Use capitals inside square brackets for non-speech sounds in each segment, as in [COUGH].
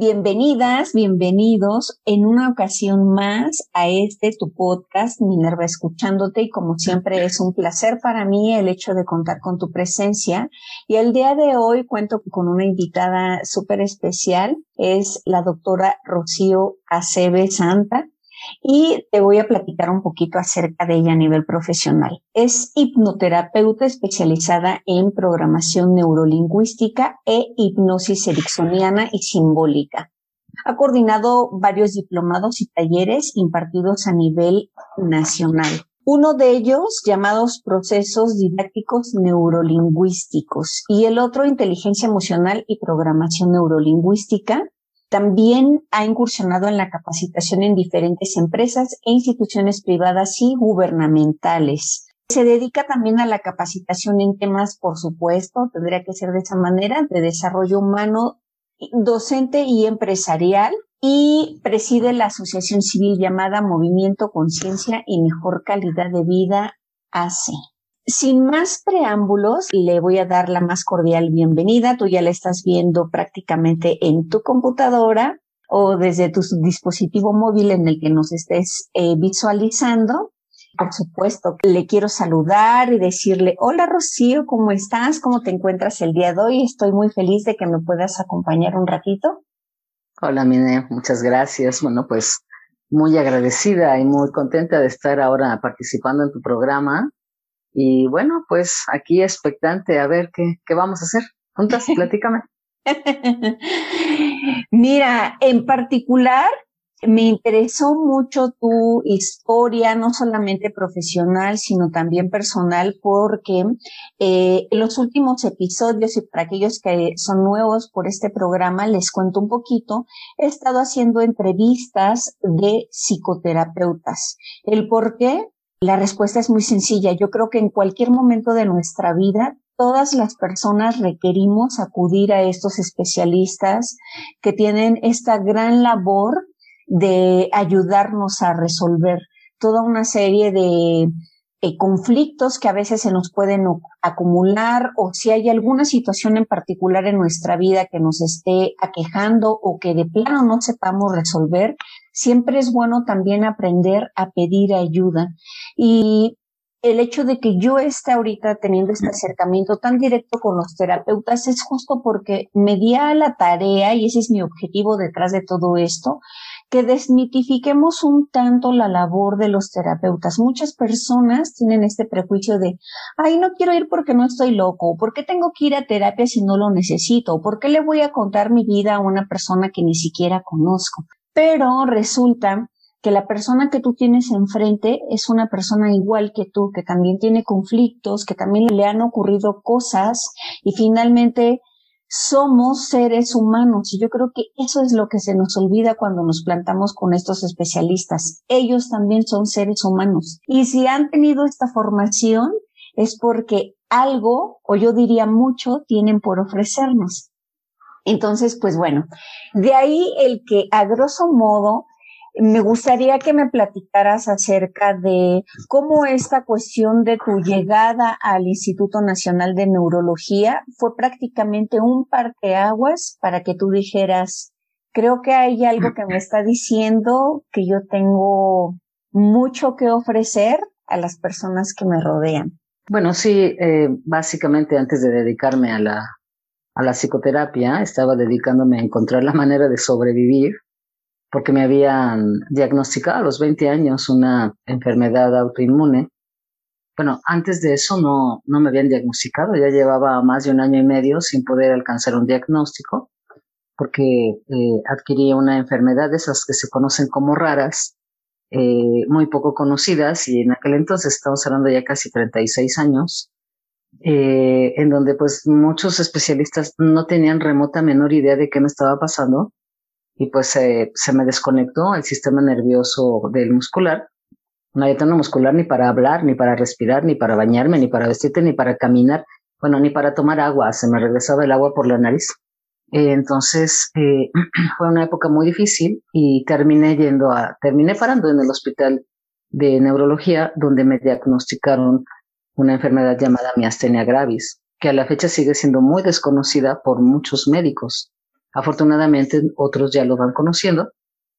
Bienvenidas, bienvenidos en una ocasión más a este tu podcast, Minerva Escuchándote, y como siempre es un placer para mí el hecho de contar con tu presencia. Y el día de hoy cuento con una invitada súper especial, es la doctora Rocío Acebe Santa y te voy a platicar un poquito acerca de ella a nivel profesional. Es hipnoterapeuta especializada en programación neurolingüística e hipnosis ericksoniana y simbólica. Ha coordinado varios diplomados y talleres impartidos a nivel nacional. Uno de ellos llamados procesos didácticos neurolingüísticos y el otro inteligencia emocional y programación neurolingüística, también ha incursionado en la capacitación en diferentes empresas e instituciones privadas y gubernamentales. Se dedica también a la capacitación en temas, por supuesto, tendría que ser de esa manera, de desarrollo humano, docente y empresarial, y preside la asociación civil llamada Movimiento Conciencia y Mejor Calidad de Vida ACE. Sin más preámbulos, le voy a dar la más cordial bienvenida. Tú ya la estás viendo prácticamente en tu computadora o desde tu dispositivo móvil en el que nos estés eh, visualizando. Por supuesto, le quiero saludar y decirle, hola Rocío, ¿cómo estás? ¿Cómo te encuentras el día de hoy? Estoy muy feliz de que me puedas acompañar un ratito. Hola Mine, muchas gracias. Bueno, pues muy agradecida y muy contenta de estar ahora participando en tu programa y bueno, pues aquí expectante a ver qué, qué vamos a hacer. Juntas, [LAUGHS] platícame. Mira, en particular, me interesó mucho tu historia, no solamente profesional, sino también personal, porque eh, en los últimos episodios, y para aquellos que son nuevos por este programa, les cuento un poquito, he estado haciendo entrevistas de psicoterapeutas. El por qué, la respuesta es muy sencilla. Yo creo que en cualquier momento de nuestra vida, todas las personas requerimos acudir a estos especialistas que tienen esta gran labor de ayudarnos a resolver toda una serie de eh, conflictos que a veces se nos pueden acumular o si hay alguna situación en particular en nuestra vida que nos esté aquejando o que de plano no sepamos resolver, siempre es bueno también aprender a pedir ayuda. Y el hecho de que yo esté ahorita teniendo este acercamiento tan directo con los terapeutas es justo porque me di a la tarea, y ese es mi objetivo detrás de todo esto, que desmitifiquemos un tanto la labor de los terapeutas. Muchas personas tienen este prejuicio de, ay, no quiero ir porque no estoy loco, ¿por qué tengo que ir a terapia si no lo necesito? ¿Por qué le voy a contar mi vida a una persona que ni siquiera conozco? Pero resulta que la persona que tú tienes enfrente es una persona igual que tú, que también tiene conflictos, que también le han ocurrido cosas y finalmente somos seres humanos y yo creo que eso es lo que se nos olvida cuando nos plantamos con estos especialistas. Ellos también son seres humanos y si han tenido esta formación es porque algo, o yo diría mucho, tienen por ofrecernos. Entonces, pues bueno, de ahí el que a grosso modo me gustaría que me platicaras acerca de cómo esta cuestión de tu llegada al Instituto Nacional de Neurología fue prácticamente un parteaguas para que tú dijeras, creo que hay algo que me está diciendo que yo tengo mucho que ofrecer a las personas que me rodean. Bueno, sí, eh, básicamente antes de dedicarme a la, a la psicoterapia, estaba dedicándome a encontrar la manera de sobrevivir porque me habían diagnosticado a los 20 años una enfermedad autoinmune. Bueno, antes de eso no, no me habían diagnosticado, ya llevaba más de un año y medio sin poder alcanzar un diagnóstico, porque eh, adquirí una enfermedad de esas que se conocen como raras, eh, muy poco conocidas, y en aquel entonces estamos hablando ya casi 36 años, eh, en donde pues muchos especialistas no tenían remota menor idea de qué me estaba pasando y pues se me desconectó el sistema nervioso del muscular. No había tono muscular ni para hablar, ni para respirar, ni para bañarme, ni para vestirte, ni para caminar, bueno, ni para tomar agua, se me regresaba el agua por la nariz. Entonces eh, [CLEARS THROAT] fue una época muy difícil y terminé yendo a, terminé parando en el hospital de neurología donde me diagnosticaron una enfermedad llamada miastenia gravis, que a la fecha sigue siendo muy desconocida por muchos médicos Afortunadamente otros ya lo van conociendo.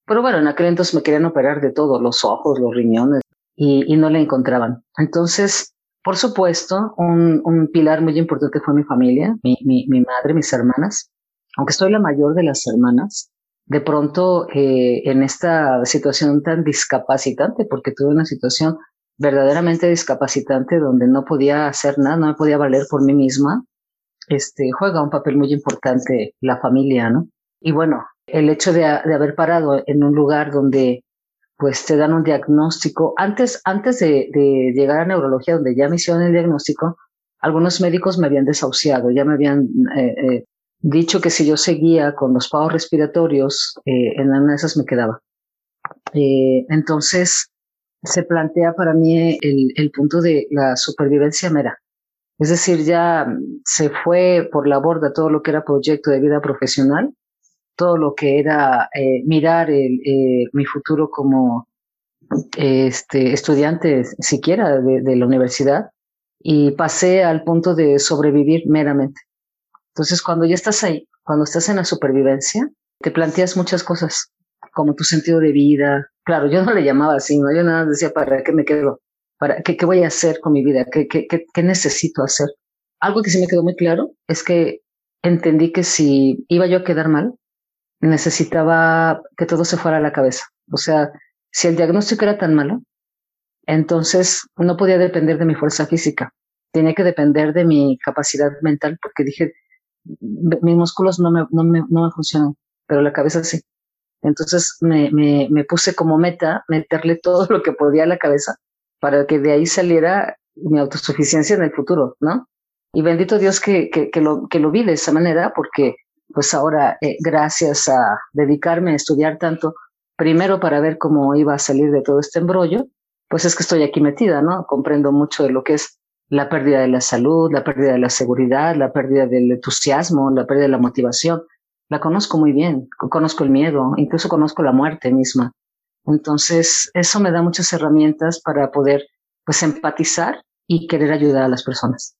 Pero bueno, en aquel entonces me querían operar de todo, los ojos, los riñones, y, no le encontraban. Entonces, por supuesto, un, un, pilar muy importante fue mi familia, mi, mi, mi, madre, mis hermanas. Aunque soy la mayor de las hermanas, de pronto eh, en esta situación tan discapacitante, porque tuve una situación verdaderamente discapacitante donde no podía hacer nada, no me podía valer por mí misma, este, juega un papel muy importante la familia, ¿no? Y bueno, el hecho de, de haber parado en un lugar donde pues te dan un diagnóstico. Antes, antes de, de, llegar a neurología, donde ya me hicieron el diagnóstico, algunos médicos me habían desahuciado, ya me habían eh, eh, dicho que si yo seguía con los pagos respiratorios, eh, en una de esas me quedaba. Eh, entonces, se plantea para mí el, el punto de la supervivencia mera. Es decir, ya se fue por la borda todo lo que era proyecto de vida profesional todo lo que era eh, mirar el, eh, mi futuro como este, estudiante siquiera de, la universidad y pasé al punto de sobrevivir meramente. Entonces, cuando ya estás ahí, cuando estás en la supervivencia, te planteas muchas cosas, como tu sentido de vida. Claro, yo no le llamaba así, ¿no? Yo nada decía, ¿para qué me quedo? ¿Para qué, qué voy a hacer con mi vida? ¿Qué, qué, qué, necesito hacer? Algo que sí me quedó muy claro es que entendí que si iba yo a quedar mal, necesitaba que todo se fuera a la cabeza. O sea, si el diagnóstico era tan malo, entonces no podía depender de mi fuerza física, tenía que depender de mi capacidad mental, porque dije, mis músculos no me, no me, no me funcionan, pero la cabeza sí. Entonces me, me, me puse como meta meterle [LAUGHS] todo lo que podía a la cabeza para que de ahí saliera mi autosuficiencia en el futuro, ¿no? Y bendito Dios que, que, que, lo, que lo vi de esa manera, porque pues ahora, eh, gracias a dedicarme a estudiar tanto, primero para ver cómo iba a salir de todo este embrollo, pues es que estoy aquí metida, ¿no? Comprendo mucho de lo que es la pérdida de la salud, la pérdida de la seguridad, la pérdida del entusiasmo, la pérdida de la motivación. La conozco muy bien, conozco el miedo, incluso conozco la muerte misma. Entonces, eso me da muchas herramientas para poder, pues, empatizar y querer ayudar a las personas.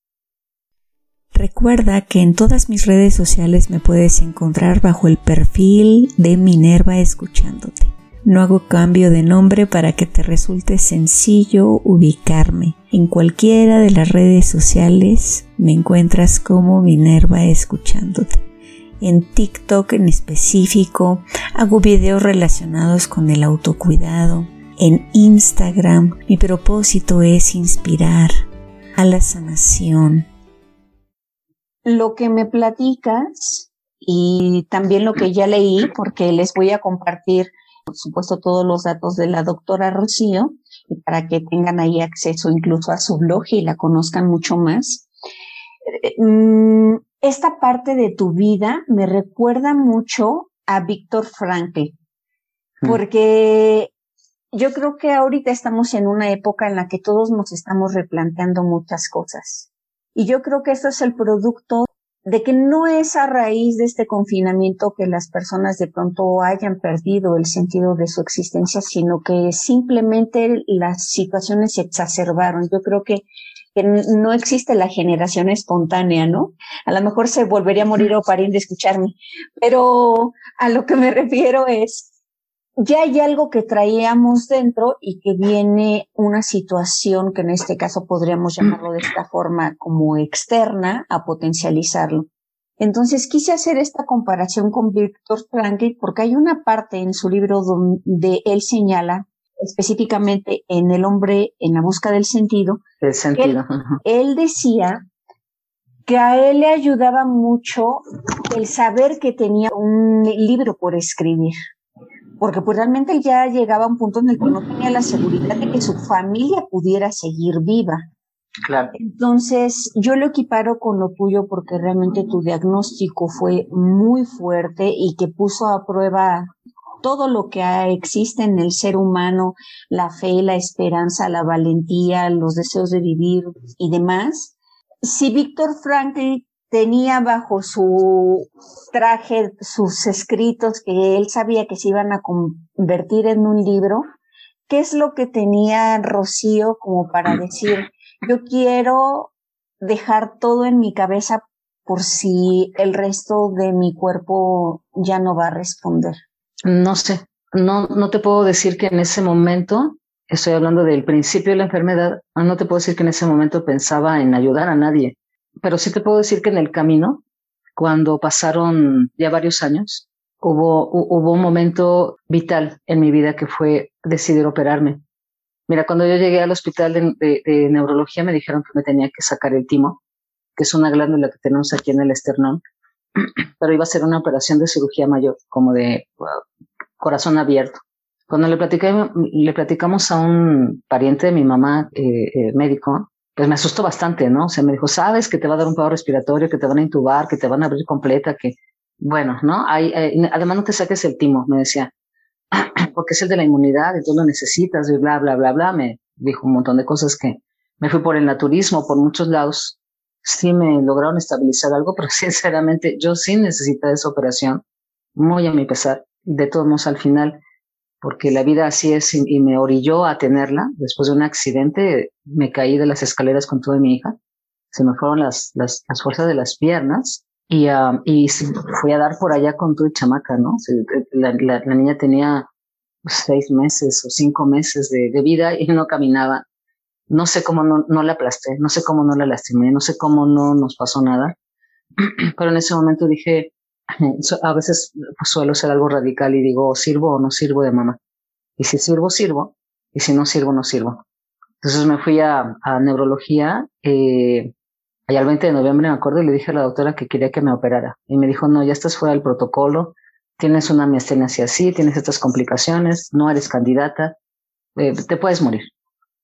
Recuerda que en todas mis redes sociales me puedes encontrar bajo el perfil de Minerva escuchándote. No hago cambio de nombre para que te resulte sencillo ubicarme. En cualquiera de las redes sociales me encuentras como Minerva escuchándote. En TikTok en específico hago videos relacionados con el autocuidado. En Instagram mi propósito es inspirar a la sanación, lo que me platicas y también lo que ya leí, porque les voy a compartir, por supuesto, todos los datos de la doctora Rocío, para que tengan ahí acceso incluso a su blog y la conozcan mucho más. Mm, esta parte de tu vida me recuerda mucho a Víctor Frankl, mm. porque yo creo que ahorita estamos en una época en la que todos nos estamos replanteando muchas cosas. Y yo creo que esto es el producto de que no es a raíz de este confinamiento que las personas de pronto hayan perdido el sentido de su existencia, sino que simplemente las situaciones se exacerbaron. Yo creo que, que no existe la generación espontánea, ¿no? A lo mejor se volvería a morir o parir de escucharme, pero a lo que me [LAUGHS] refiero es ya hay algo que traíamos dentro y que viene una situación que en este caso podríamos llamarlo de esta forma como externa a potencializarlo. Entonces quise hacer esta comparación con Víctor Frankl porque hay una parte en su libro donde él señala específicamente en El hombre en la busca del sentido. El sentido. Él, él decía que a él le ayudaba mucho el saber que tenía un libro por escribir porque pues realmente él ya llegaba a un punto en el que no tenía la seguridad de que su familia pudiera seguir viva. Claro. Entonces, yo lo equiparo con lo tuyo porque realmente tu diagnóstico fue muy fuerte y que puso a prueba todo lo que existe en el ser humano, la fe, la esperanza, la valentía, los deseos de vivir y demás. Si Víctor Frankl tenía bajo su traje sus escritos que él sabía que se iban a convertir en un libro, ¿qué es lo que tenía Rocío como para decir, yo quiero dejar todo en mi cabeza por si el resto de mi cuerpo ya no va a responder? No sé, no, no te puedo decir que en ese momento, estoy hablando del principio de la enfermedad, no te puedo decir que en ese momento pensaba en ayudar a nadie, pero sí te puedo decir que en el camino, cuando pasaron ya varios años, hubo, hubo un momento vital en mi vida que fue decidir operarme. Mira, cuando yo llegué al hospital de, de neurología me dijeron que me tenía que sacar el timo, que es una glándula que tenemos aquí en el esternón, pero iba a ser una operación de cirugía mayor, como de corazón abierto. Cuando le, le platicamos a un pariente de mi mamá, eh, eh, médico, pues me asustó bastante, ¿no? O sea, me dijo, sabes que te va a dar un paro respiratorio, que te van a intubar, que te van a abrir completa, que, bueno, ¿no? Hay, eh, además no te saques el timo, me decía, [CLEARS THROAT] porque es el de la inmunidad y tú lo necesitas y bla, bla, bla, bla. Me dijo un montón de cosas que me fui por el naturismo, por muchos lados. Sí me lograron estabilizar algo, [LAUGHS] pero sinceramente yo sí necesitaba esa operación, muy a mi pesar de todos modos al final, porque la vida así es y, me orilló a tenerla. Después de un accidente me caí de las escaleras con toda mi hija, se me fueron las, las, las fuerzas de las piernas y, uh, y fui a dar por allá con tu chamaca, ¿no? La, la, la, niña tenía seis meses o cinco meses de, de, vida y no caminaba. No sé cómo no, no la aplasté, no sé cómo no la lastimé, no sé cómo no nos pasó nada. [CLEARS THROAT] Pero en ese momento dije, [LAUGHS] a veces pues, suelo ser algo radical y digo, ¿sirvo o no sirvo de mamá? Y si sirvo, sirvo, y si no sirvo, no sirvo. Entonces me fui a, a neurología, eh, allá el 20 de noviembre me acuerdo y le dije a la doctora que quería que me operara. Y me dijo, no, ya estás fuera del protocolo, tienes una miastenia así, tienes estas complicaciones, no eres candidata, eh, te puedes morir.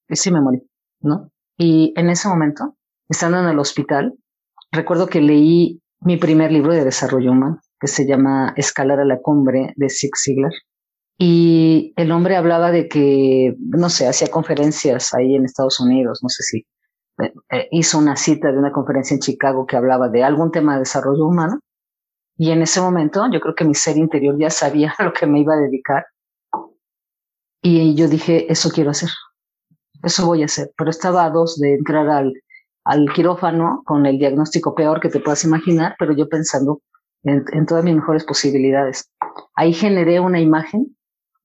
Y sí me morí, ¿no? Y en ese momento, estando en el hospital, recuerdo que leí mi primer libro de desarrollo humano, que se llama Escalar a la cumbre de Zig Ziglar. Y el hombre hablaba de que, no sé, hacía conferencias ahí en Estados Unidos, no sé si eh, eh, hizo una cita de una conferencia en Chicago que hablaba de algún tema de desarrollo humano. Y en ese momento yo creo que mi ser interior ya sabía a [LAUGHS] lo que me iba a dedicar. Y yo dije, eso quiero hacer, eso voy a hacer. Pero estaba a dos de entrar al al quirófano con el diagnóstico peor que te puedas imaginar, pero yo pensando en, todas mis mejores posibilidades. Ahí generé una imagen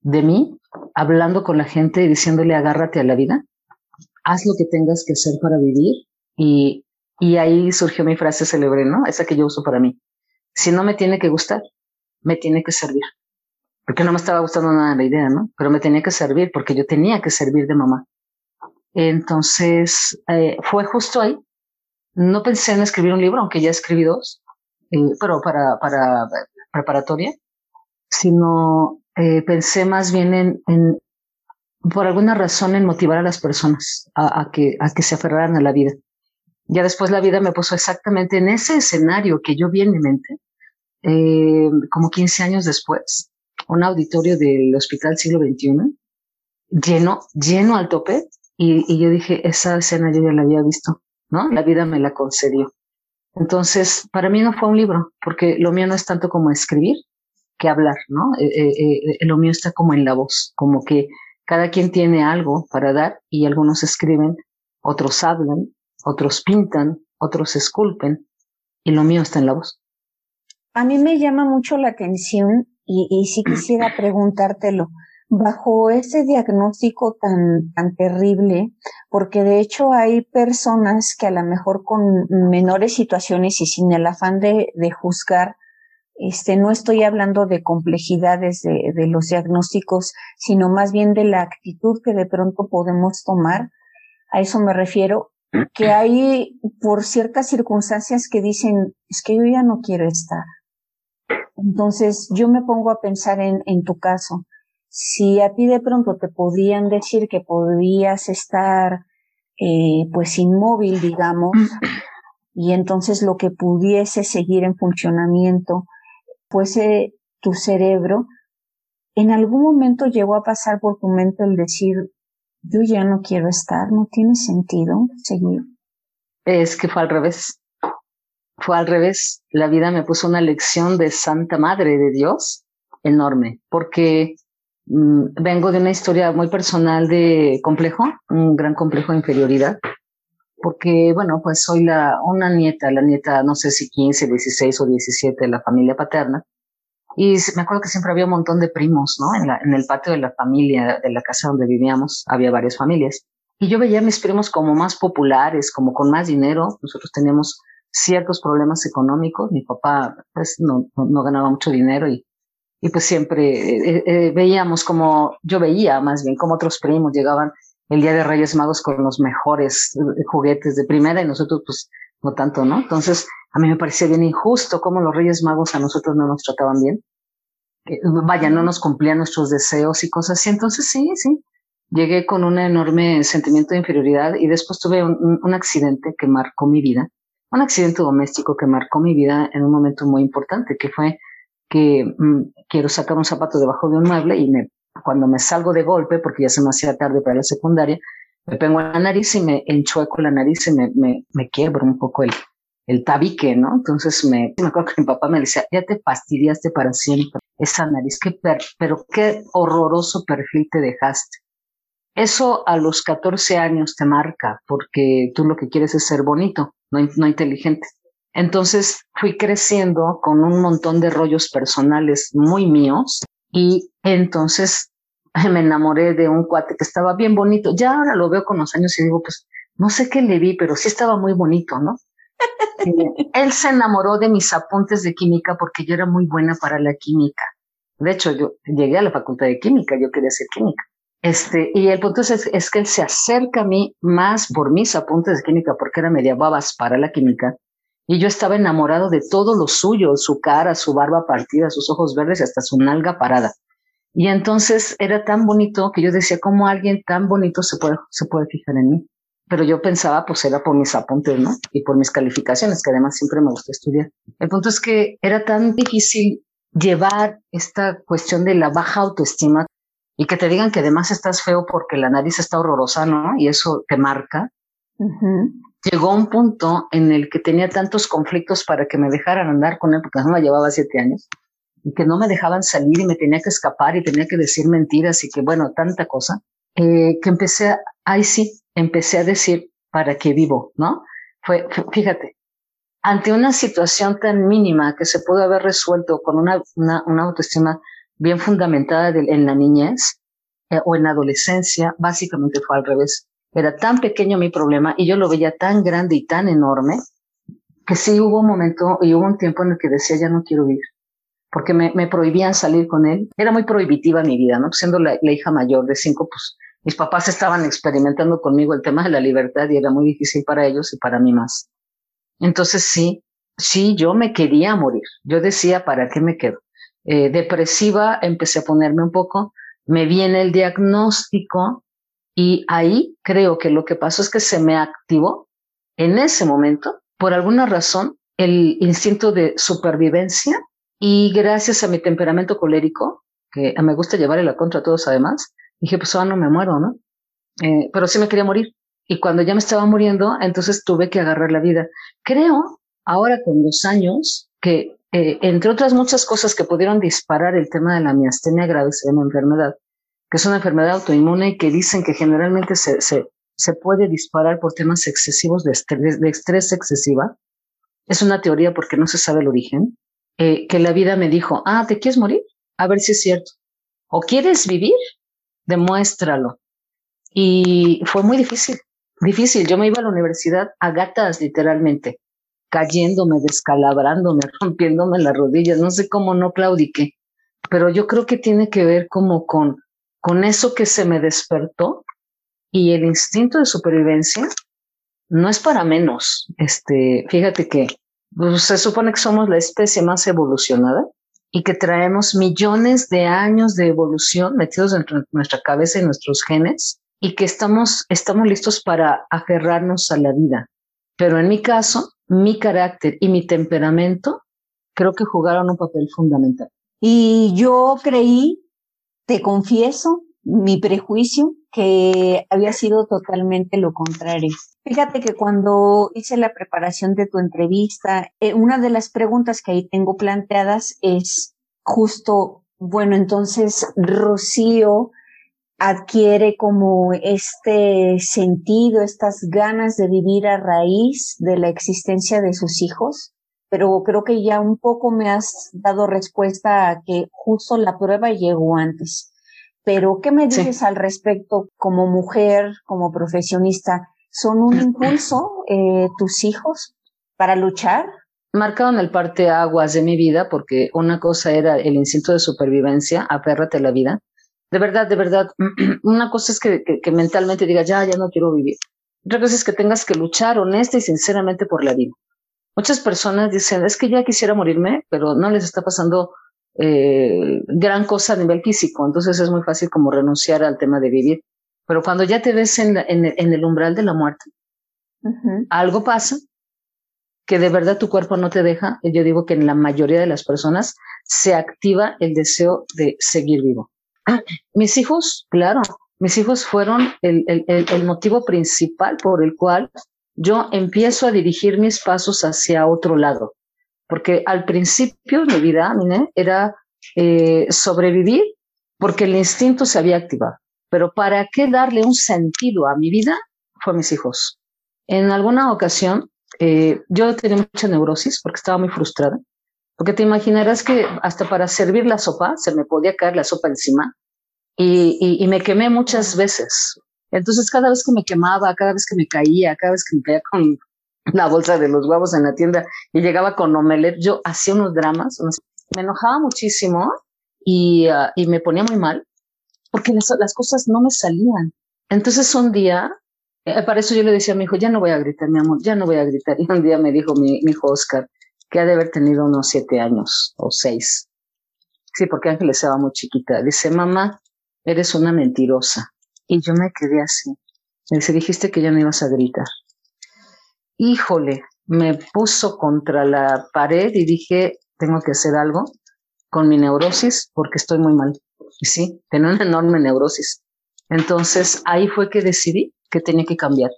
de mí hablando con la gente y diciéndole agárrate a la vida, haz lo que tengas que hacer para vivir y, y ahí surgió mi frase célebre, ¿no? Esa que yo uso para mí. Si no me tiene que gustar, me tiene que servir. Porque no me estaba gustando nada la idea, ¿no? Pero me tenía que servir porque yo tenía que servir de mamá. Entonces, eh, fue justo ahí. No pensé en escribir un libro, aunque ya escribí dos, eh, pero para, para preparatoria, sino eh, pensé más bien en, en, por alguna razón, en motivar a las personas a, a, que, a que se aferraran a la vida. Ya después la vida me puso exactamente en ese escenario que yo vi en mi mente, eh, como 15 años después, un auditorio del Hospital Siglo XXI, lleno, lleno al tope, y, y, yo dije, esa escena yo ya la había visto, ¿no? La vida me la concedió. Entonces, para mí no fue un libro, porque lo mío no es tanto como escribir que hablar, ¿no? Eh, eh, eh, lo mío está como en la voz, como que cada quien tiene algo para dar y algunos escriben, otros hablan, otros pintan, otros esculpen, y lo mío está en la voz. A mí me llama mucho la atención y, y sí quisiera [CLEARS THROAT] preguntártelo bajo ese diagnóstico tan, tan terrible, porque de hecho hay personas que a lo mejor con menores situaciones y sin el afán de, de juzgar, este, no estoy hablando de complejidades de, de, los diagnósticos, sino más bien de la actitud que de pronto podemos tomar. A eso me refiero, que hay por ciertas circunstancias que dicen, es que yo ya no quiero estar. Entonces yo me pongo a pensar en, en tu caso si a ti de pronto te podían decir que podías estar eh, pues inmóvil, digamos, [CLEARS THROAT] y entonces lo que pudiese seguir en funcionamiento fuese tu cerebro, en algún momento llegó a pasar por tu mente el decir, yo ya no quiero estar, no tiene sentido seguir. Es que fue al revés. Fue al revés. La vida me puso una lección de Santa Madre de Dios enorme, porque vengo de una historia muy personal de complejo, un gran complejo de inferioridad. porque, bueno, pues soy la, una nieta, la nieta, no sé si 15, 16 o 17 de la familia paterna. Y me acuerdo que siempre había un montón de primos, ¿no? En, la, en el patio de la familia, de la casa donde vivíamos, había varias familias. Y yo veía a mis primos como más populares, como con más dinero. Nosotros teníamos ciertos problemas económicos. Mi papá, pues, no, no, ganaba mucho dinero y, y pues siempre eh, eh, veíamos como, yo veía más bien como otros primos llegaban el día de Reyes Magos con los mejores eh, juguetes de primera y nosotros pues no tanto, ¿no? Entonces a mí me parecía bien injusto cómo los Reyes Magos a nosotros no nos trataban bien. vaya, no nos cumplían nuestros deseos y cosas así. Entonces sí, sí, llegué con un enorme sentimiento de inferioridad y después tuve un, accidente que marcó mi vida, un accidente doméstico que marcó mi vida en un momento muy importante, que fue que mm, quiero sacar un zapato debajo de un mueble y me, cuando me salgo de golpe, porque ya se me hacía tarde para la secundaria, me pego la nariz y me enchueco la nariz y me, me, me quiebro un poco el, el tabique, ¿no? Entonces me, me acuerdo que mi papá me decía, ya te fastidiaste para siempre esa nariz, qué pero qué horroroso perfil te dejaste. Eso a los 14 años te marca porque tú lo que quieres es ser bonito, no, no inteligente. Entonces fui creciendo con un montón de rollos personales muy míos y entonces [LAUGHS] me enamoré de un cuate que estaba bien bonito. Ya ahora lo veo con los años y digo, pues no sé qué le vi, pero sí estaba muy bonito, ¿no? [LAUGHS] él se enamoró de mis apuntes de química porque yo era muy buena para la química. De hecho, yo llegué a la facultad de química, yo quería ser química. Este, y el punto es, es, que él se acerca a mí más por mis apuntes de química, porque era media babas para la química, y yo estaba enamorado de todo lo suyo, su cara, su barba partida, sus ojos verdes y hasta su nalga parada. Y entonces era tan bonito que yo decía, ¿cómo alguien tan bonito se puede, se puede fijar en mí? Pero yo pensaba, pues era por mis apuntes, ¿no? Y por mis calificaciones, que además siempre me gustó estudiar. El punto es que era tan difícil llevar esta cuestión de la baja autoestima y que te digan que además estás feo porque la nariz está horrorosa, ¿no? Y eso te marca. Llegó un punto en el que tenía tantos conflictos para que me dejaran andar con él, porque no llevaba siete años, y que no me dejaban salir y me tenía que escapar y tenía que decir mentiras y que, bueno, tanta cosa, eh, que empecé, a, ahí sí, empecé a decir, ¿para qué vivo? ¿No? Fue, fíjate, ante una situación tan mínima que se pudo haber resuelto con una, una, una autoestima bien fundamentada en la niñez eh, o en la adolescencia, básicamente fue al revés. Era tan pequeño mi problema y yo lo veía tan grande y tan enorme que sí hubo un momento y hubo un tiempo en el que decía ya no quiero vivir porque me, me prohibían salir con él. Era muy prohibitiva mi vida, ¿no? Siendo la, hija mayor de cinco, pues mis papás estaban experimentando conmigo el tema de la libertad y era muy difícil para ellos y para mí más. Entonces sí, sí, yo me quería morir. Yo decía, ¿para qué me quedo? Eh, depresiva, empecé a ponerme un poco, me viene el diagnóstico y ahí creo que lo que pasó es que se me activó en ese momento, por alguna razón, el instinto de supervivencia y gracias a mi temperamento colérico, que me gusta llevarle la contra a todos además, dije, pues ahora no me muero, ¿no? Eh, pero sí me quería morir. Y cuando ya me estaba muriendo, entonces tuve que agarrar la vida. Creo, ahora con los años, que eh, entre otras muchas cosas que pudieron disparar el tema de la miastenia grave, se llama enfermedad, que es una enfermedad autoinmune y que dicen que generalmente se, se, se puede disparar por temas excesivos de estrés, de estrés excesiva. Es una teoría porque no se sabe el origen. Eh, que la vida me dijo, ah, ¿te quieres morir? A ver si es cierto. ¿O quieres vivir? Demuéstralo. Y fue muy difícil, difícil. Yo me iba a la universidad a gatas, literalmente cayéndome, descalabrándome, [LAUGHS] rompiéndome las rodillas, no sé cómo no claudiqué, pero yo creo que tiene que ver como con, con eso que se me despertó y el instinto de supervivencia no es para menos. Este, fíjate que pues, se supone que somos la especie más evolucionada y que traemos millones de años de evolución metidos en nuestra cabeza y nuestros genes y que estamos, estamos listos para aferrarnos a la vida. Pero en mi caso, mi carácter y mi temperamento creo que jugaron un papel fundamental. Y yo creí, te confieso, mi prejuicio, que había sido totalmente lo contrario. Fíjate que cuando hice la preparación de tu entrevista, eh, una de las preguntas que ahí tengo planteadas es justo, bueno, entonces Rocío adquiere como este sentido, estas ganas de vivir a raíz de la existencia de sus hijos, pero creo que ya un poco me has dado respuesta a que justo la prueba llegó antes. Pero, ¿qué me dices al respecto como mujer, como profesionista? ¿Son un [CLEARS THROAT] impulso eh, tus hijos para luchar? Marcaron el parteaguas de mi vida porque una cosa era el instinto de supervivencia, apérrate a la vida, de verdad, de verdad, [CLEARS THROAT] una cosa es que, mentalmente digas, ya, ya no quiero vivir. Otra cosa es que tengas que luchar honesta y sinceramente por la vida. Muchas personas dicen, es que ya quisiera morirme, pero no les está pasando eh, gran cosa a nivel físico, entonces es muy fácil como renunciar al tema de vivir. Pero cuando ya te ves en, el umbral de la muerte, algo pasa que de verdad tu cuerpo no te deja. Yo digo que en la mayoría de las personas se activa el deseo de seguir vivo. [CLEARS THROAT] Mis hijos, claro, mis hijos fueron el, el, motivo principal por el cual yo empiezo a dirigir mis pasos hacia otro lado. Porque al principio mi vida era eh, sobrevivir porque el instinto se había activado. Pero ¿para qué darle un sentido a mi vida? Fue mis hijos. En alguna ocasión, eh, yo tenía mucha neurosis porque estaba muy frustrada porque te imaginarás que hasta para servir la sopa se me podía caer la sopa encima y, me quemé muchas veces. Entonces cada vez que me quemaba, cada vez que me caía, cada vez que me caía con la bolsa de los huevos en la tienda y llegaba con omelet, yo hacía unos dramas, me enojaba muchísimo y, ah, y me ponía muy mal porque las, cosas no me salían. Entonces un día, eh, para eso yo le decía a mi hijo, ya no voy a gritar, mi amor, ya no voy a gritar. Y un día me dijo mi, mi hijo Oscar, que ha de haber tenido unos siete años o seis. Sí, porque Ángeles estaba muy chiquita. Dice, mamá, eres una mentirosa. Y yo me quedé así. Me dice, dijiste que ya no ibas a gritar. Híjole, me puso contra la pared y dije, tengo que hacer algo con mi neurosis porque estoy muy mal. Y sí, tenía una enorme neurosis. Entonces ahí fue que decidí que tenía que cambiar.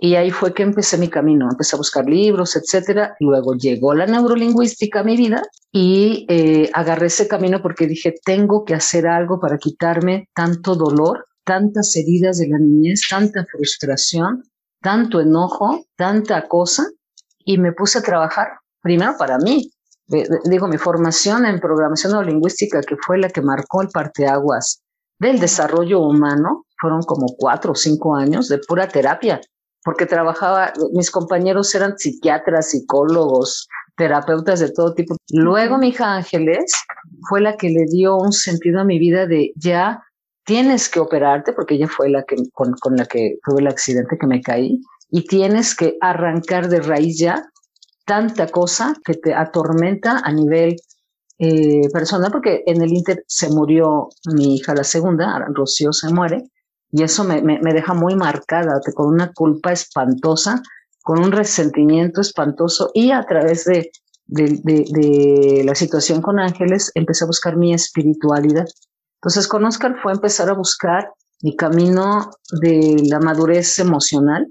Y ahí fue que empecé mi camino, empecé a buscar libros, etcétera. Luego llegó la neurolingüística a mi vida y eh, agarré ese camino porque dije, tengo que hacer algo para quitarme tanto dolor, tantas heridas de la niñez, tanta frustración, tanto enojo, tanta cosa. Y me puse a trabajar, primero para mí. Digo, mi formación en programación neurolingüística, que fue la que marcó el parteaguas del desarrollo humano, fueron como cuatro o cinco años de pura terapia porque trabajaba, mis compañeros eran psiquiatras, psicólogos, terapeutas de todo tipo. Luego mi hija Ángeles fue la que le dio un sentido a mi vida de ya tienes que operarte, porque ella fue la que con, la que tuve el accidente que me caí, y tienes que arrancar de raíz ya tanta cosa que te atormenta a nivel eh, personal, porque en el Inter se murió mi hija la segunda, Rocío se muere, y eso me, me, deja muy marcada, con una culpa espantosa, con un resentimiento espantoso y a través de, de, de, la situación con Ángeles empecé a buscar mi espiritualidad. Entonces con Oscar fue empezar a buscar mi camino de la madurez emocional,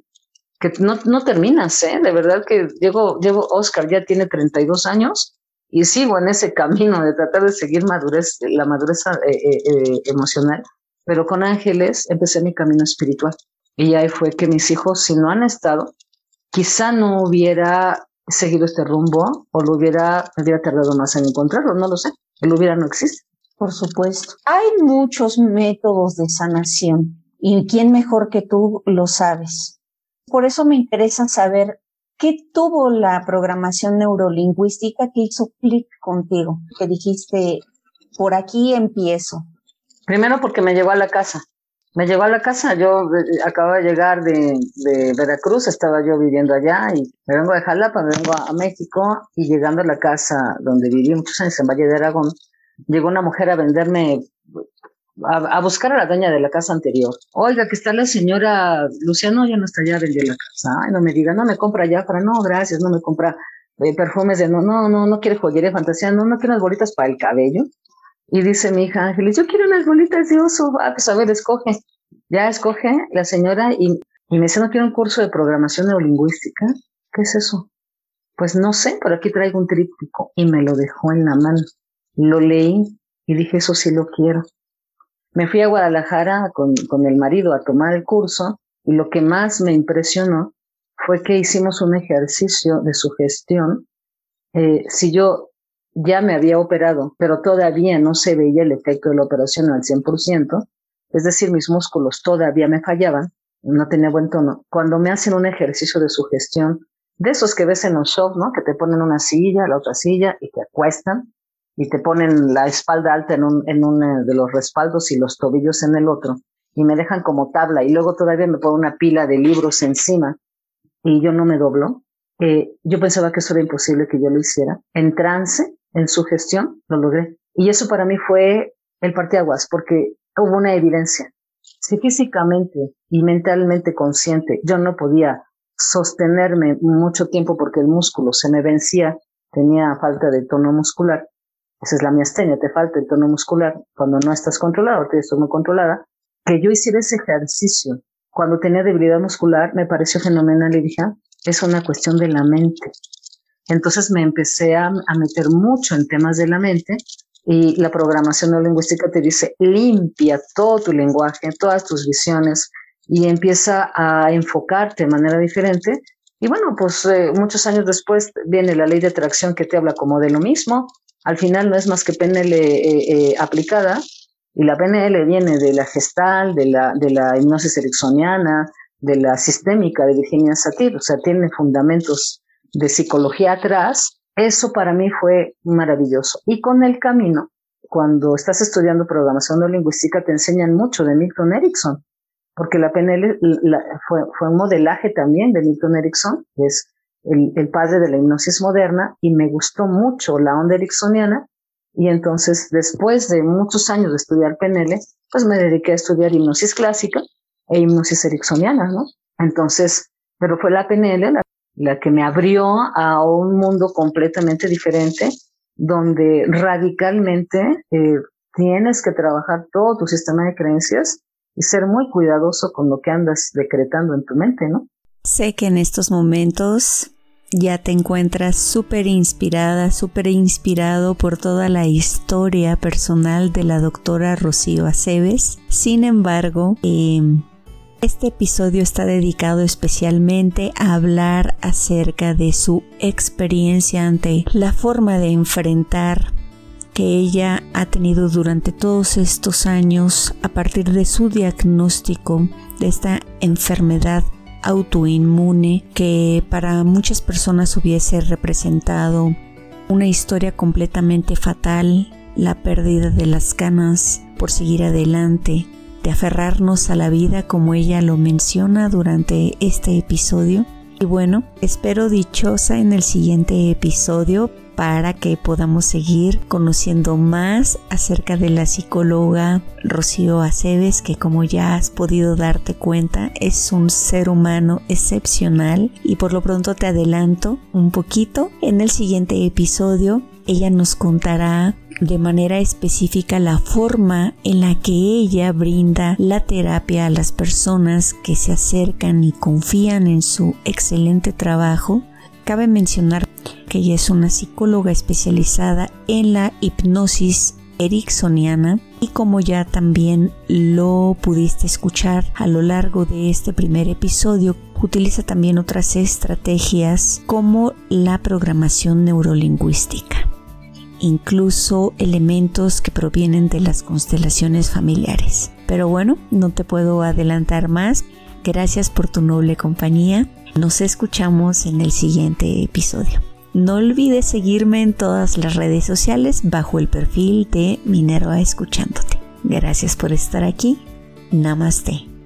que no, no terminas, ¿eh? De verdad que llevo, llevo, Oscar ya tiene 32 años y sigo en ese camino de tratar de seguir madurez, la madurez eh, eh, eh emocional pero con ángeles empecé mi camino espiritual. Y ahí fue que mis hijos, si no han estado, quizá no hubiera seguido este rumbo o lo hubiera, hubiera tardado más en encontrarlo, no lo sé. El hubiera no existe. Por supuesto. Hay muchos métodos de sanación y quién mejor que tú lo sabes. Por eso me interesa saber qué tuvo la programación neurolingüística que hizo clic contigo, que dijiste, por aquí empiezo. Primero porque me llegó a la casa. Me llegó a la casa, yo eh, acababa de llegar de, Veracruz, estaba yo viviendo allá y me vengo de Jalapa, me vengo a, México y llegando a la casa donde viví muchos años en Valle de Aragón, llegó una mujer a venderme, a, buscar a la dueña de la casa anterior. Oiga, que está la señora Luciano, ya no está allá vender la casa. Ay, no me diga, no me compra ya, para no, gracias, no me compra eh, perfumes de no, no, no, no quiere joyería fantasía, no, no quiere unas bolitas para el cabello. Y dice mi hija Ángeles, yo quiero unas bolitas de oso. Ah, pues a ver, escoge. Ya escoge la señora y, me dice, ¿no quiero un curso de programación neurolingüística? ¿Qué es eso? Pues no sé, pero aquí traigo un tríptico y me lo dejó en la mano. Lo leí y dije, eso sí lo quiero. Me fui a Guadalajara con, con el marido a tomar el curso y lo que más me impresionó fue que hicimos un ejercicio de sugestión. Eh, si yo ya me había operado, pero todavía no se veía el efecto de la operación al 100%, es decir, mis músculos todavía me fallaban, no tenía buen tono. Cuando me hacen un ejercicio de sugestión, de esos que ves en los shows, ¿no? Que te ponen una silla, la otra silla y te acuestan y te ponen la espalda alta en un, en uno de los respaldos y los tobillos en el otro y me dejan como tabla y luego todavía me ponen una pila de libros encima y yo no me doblo. Eh, yo pensaba que eso era imposible que yo lo hiciera. En trance, en sugestión, lo logré. Y eso para mí fue el parteaguas porque hubo una evidencia. Si físicamente y mentalmente consciente yo no podía sostenerme mucho tiempo porque el músculo se me vencía, tenía falta de tono muscular. Esa es la miastenia, te falta el tono muscular cuando no estás controlado, te estoy muy controlada. Que yo hiciera ese ejercicio cuando tenía debilidad muscular me pareció fenomenal y dije, ah, es una cuestión de la mente. Entonces me empecé a, a meter mucho en temas de la mente y la programación neurolingüística te dice, limpia todo tu lenguaje, todas tus visiones y empieza a enfocarte de manera diferente. Y bueno, pues eh, muchos años después viene la ley de atracción que te habla como de lo mismo. Al final no es más que PNL eh, eh, aplicada y la PNL viene de la gestal, de la, de la hipnosis ericksoniana, de la sistémica de Virginia Satir, o sea, tiene fundamentos de psicología atrás eso para mí fue maravilloso. Y con el camino, cuando estás estudiando programación neurolingüística, te enseñan mucho de Milton Erickson, porque la PNL fue, fue, un modelaje también de Milton Erickson, es el, padre de la hipnosis moderna, y me gustó mucho la onda ericksoniana. Y entonces, después de muchos años de estudiar PNL, pues me dediqué a estudiar hipnosis clásica e hipnosis ericksoniana, ¿no? Entonces, pero fue la PNL la la que me abrió a un mundo completamente diferente, donde radicalmente eh, tienes que trabajar todo tu sistema de creencias y ser muy cuidadoso con lo que andas decretando en tu mente, ¿no? Sé que en estos momentos ya te encuentras súper inspirada, súper inspirado por toda la historia personal de la doctora Rocío Aceves. Sin embargo, eh, este episodio está dedicado especialmente a hablar acerca de su experiencia ante la forma de enfrentar que ella ha tenido durante todos estos años a partir de su diagnóstico de esta enfermedad autoinmune que para muchas personas hubiese representado una historia completamente fatal, la pérdida de las ganas por seguir adelante, de aferrarnos a la vida como ella lo menciona durante este episodio. Y bueno, espero dichosa en el siguiente episodio para que podamos seguir conociendo más acerca de la psicóloga Rocío Aceves, que como ya has podido darte cuenta es un ser humano excepcional y por lo pronto te adelanto un poquito. En el siguiente episodio ella nos contará de manera específica la forma en la que ella brinda la terapia a las personas que se acercan y confían en su excelente trabajo. Cabe mencionar que ella es una psicóloga especializada en la hipnosis ericksoniana y como ya también lo pudiste escuchar a lo largo de este primer episodio, utiliza también otras estrategias como la programación neurolingüística incluso elementos que provienen de las constelaciones familiares. Pero bueno, no te puedo adelantar más. Gracias por tu noble compañía. Nos escuchamos en el siguiente episodio. No olvides seguirme en todas las redes sociales bajo el perfil de Minerva Escuchándote. Gracias por estar aquí. Namaste.